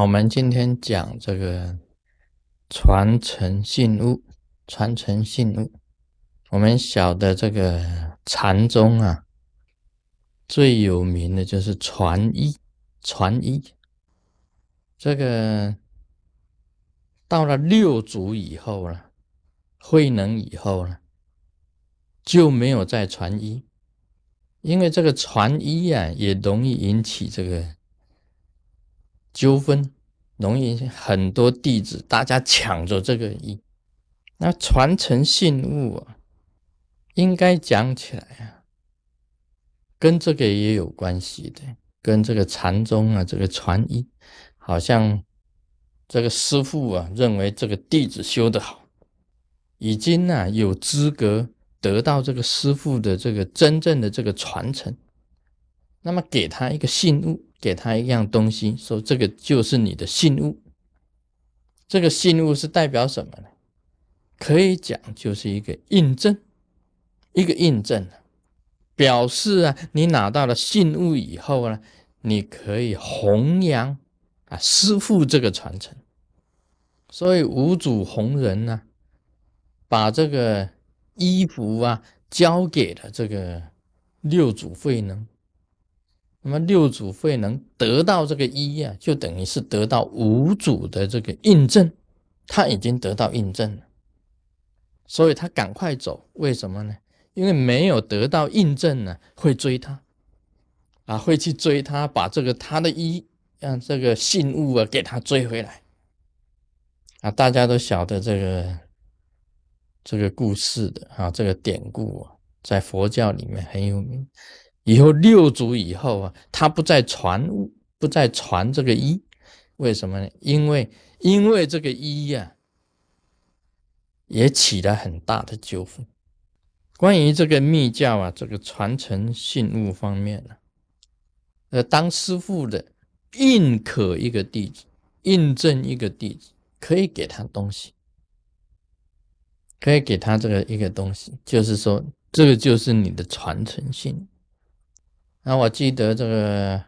我们今天讲这个传承信物，传承信物。我们晓得这个禅宗啊，最有名的就是传衣，传衣。这个到了六祖以后了，慧能以后了，就没有再传衣，因为这个传衣啊，也容易引起这个。纠纷容易很多弟子，大家抢着这个衣，那传承信物啊，应该讲起来啊，跟这个也有关系的，跟这个禅宗啊，这个传衣，好像这个师傅啊，认为这个弟子修得好，已经呢有资格得到这个师傅的这个真正的这个传承，那么给他一个信物。给他一样东西，说这个就是你的信物。这个信物是代表什么呢？可以讲就是一个印证，一个印证，表示啊，你拿到了信物以后呢，你可以弘扬啊师父这个传承。所以五祖弘忍呢，把这个衣服啊交给了这个六祖慧能。那么六祖慧能得到这个一呀，就等于是得到五祖的这个印证，他已经得到印证了，所以他赶快走。为什么呢？因为没有得到印证呢，会追他，啊，会去追他，把这个他的一让这个信物啊给他追回来。啊，大家都晓得这个这个故事的啊，这个典故啊，在佛教里面很有名。以后六祖以后啊，他不再传物，不再传这个一，为什么呢？因为因为这个一呀，也起了很大的纠纷。关于这个密教啊，这个传承信物方面呢，呃，当师傅的印可一个弟子，印证一个弟子，可以给他东西，可以给他这个一个东西，就是说，这个就是你的传承信。那我记得这个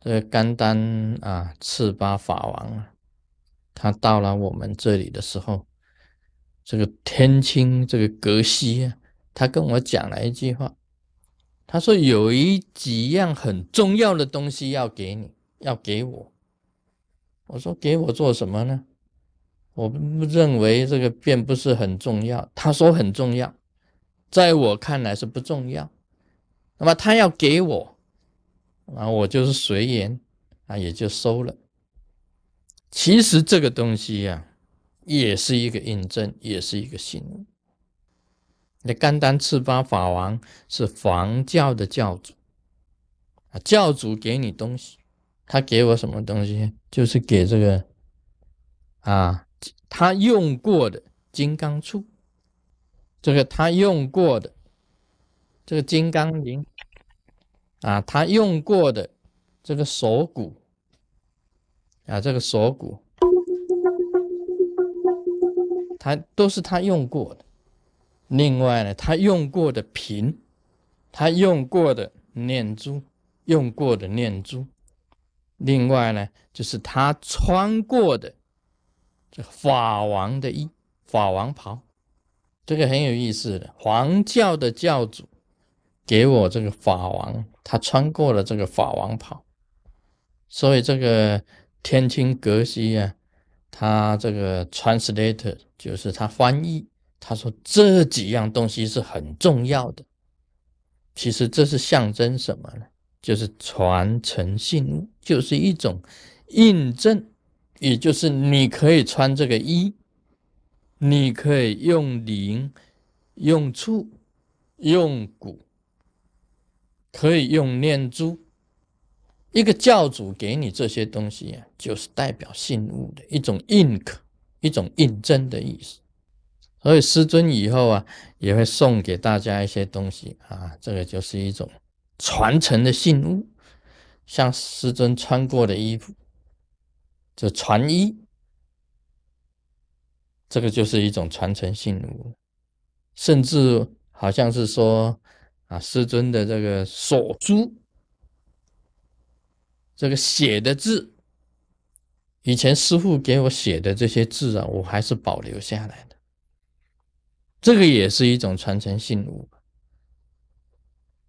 这个甘丹啊，赤巴法王啊，他到了我们这里的时候，这个天清这个格西啊，他跟我讲了一句话，他说有一几样很重要的东西要给你，要给我。我说给我做什么呢？我不认为这个并不是很重要。他说很重要，在我看来是不重要。那么他要给我，啊，我就是随缘，啊，也就收了。其实这个东西呀，也是一个印证，也是一个信。那甘丹赤巴法王是房教的教主，啊，教主给你东西，他给我什么东西？就是给这个，啊，他用过的金刚杵，这个他用过的。这个金刚铃啊，他用过的这个锁骨啊，这个锁骨，他都是他用过的。另外呢，他用过的瓶，他用过的念珠，用过的念珠。另外呢，就是他穿过的这法王的衣，法王袍，这个很有意思的，黄教的教主。给我这个法王，他穿过了这个法王袍，所以这个天青格西啊，他这个 translator 就是他翻译，他说这几样东西是很重要的。其实这是象征什么呢？就是传承信物，就是一种印证，也就是你可以穿这个衣，你可以用灵、用触、用骨。可以用念珠，一个教主给你这些东西啊，就是代表信物的一种印刻，一种印证的意思。所以师尊以后啊，也会送给大家一些东西啊，这个就是一种传承的信物。像师尊穿过的衣服，这传衣，这个就是一种传承信物，甚至好像是说。啊，师尊的这个锁珠，这个写的字，以前师傅给我写的这些字啊，我还是保留下来的。这个也是一种传承信物。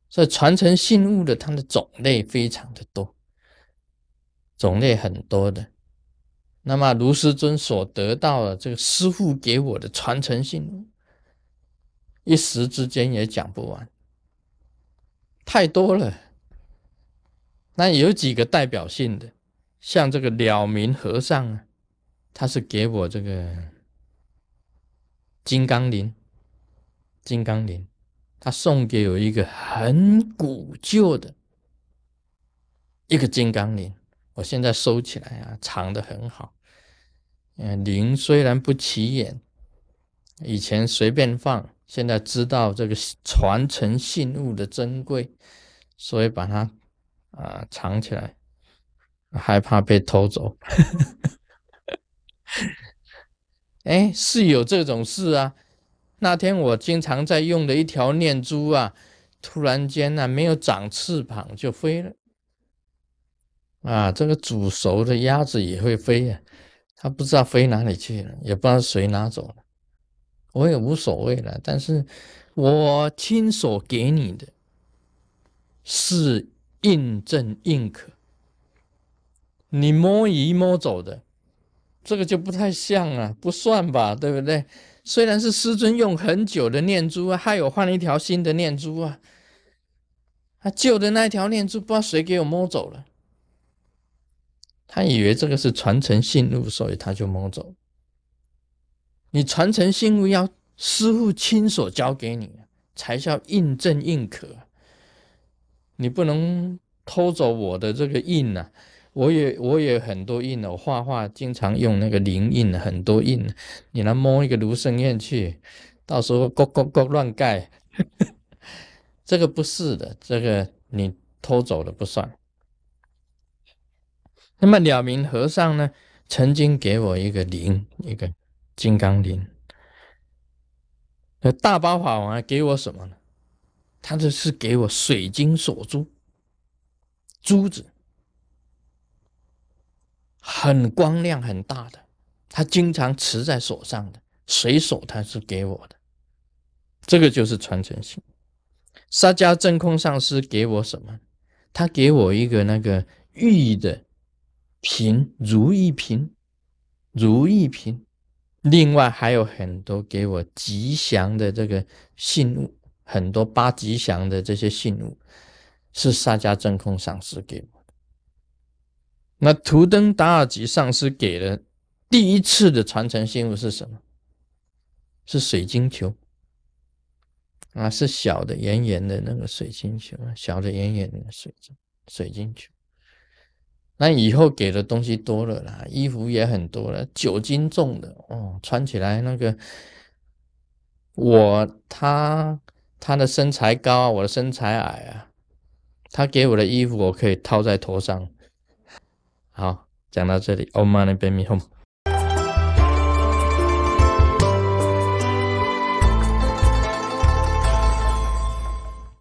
所以传承信物的，它的种类非常的多，种类很多的。那么卢师尊所得到的这个师傅给我的传承信物，一时之间也讲不完，太多了。那有几个代表性的，像这个了明和尚啊，他是给我这个金刚铃，金刚铃。他送给我一个很古旧的一个金刚铃，我现在收起来啊，藏的很好。嗯，铃虽然不起眼，以前随便放，现在知道这个传承信物的珍贵，所以把它啊藏起来，害怕被偷走。哎，是有这种事啊。那天我经常在用的一条念珠啊，突然间呢没有长翅膀就飞了。啊，这个煮熟的鸭子也会飞呀，它不知道飞哪里去了，也不知道谁拿走了，我也无所谓了。但是我亲手给你的，是印证印可，你摸一摸走的，这个就不太像啊，不算吧，对不对？虽然是师尊用很久的念珠啊，还有换了一条新的念珠啊，他旧的那一条念珠不知道谁给我摸走了，他以为这个是传承信物，所以他就摸走。你传承信物要师傅亲手交给你，才叫印证印可，你不能偷走我的这个印呐。我也我也很多印哦，画画经常用那个灵印，很多印。你来摸一个卢生燕去，到时候咕咕咕乱盖，这个不是的，这个你偷走了不算。那么了明和尚呢，曾经给我一个灵，一个金刚铃。那大八法王给我什么呢？他这是给我水晶锁珠，珠子。很光亮很大的，他经常持在手上的，随手他是给我的，这个就是传承性。沙迦真空上师给我什么？他给我一个那个玉的瓶，如意瓶，如意瓶。另外还有很多给我吉祥的这个信物，很多八吉祥的这些信物，是萨迦真空上师给我的。那图登达尔吉上师给的第一次的传承信物是什么？是水晶球啊，是小的圆圆的那个水晶球啊，小的圆圆的水晶水晶球。那以后给的东西多了啦，衣服也很多了，九斤重的哦，穿起来那个我他他的身材高，我的身材矮啊，他给我的衣服我可以套在头上。好，讲到这里，Om Mani p a m e Hum。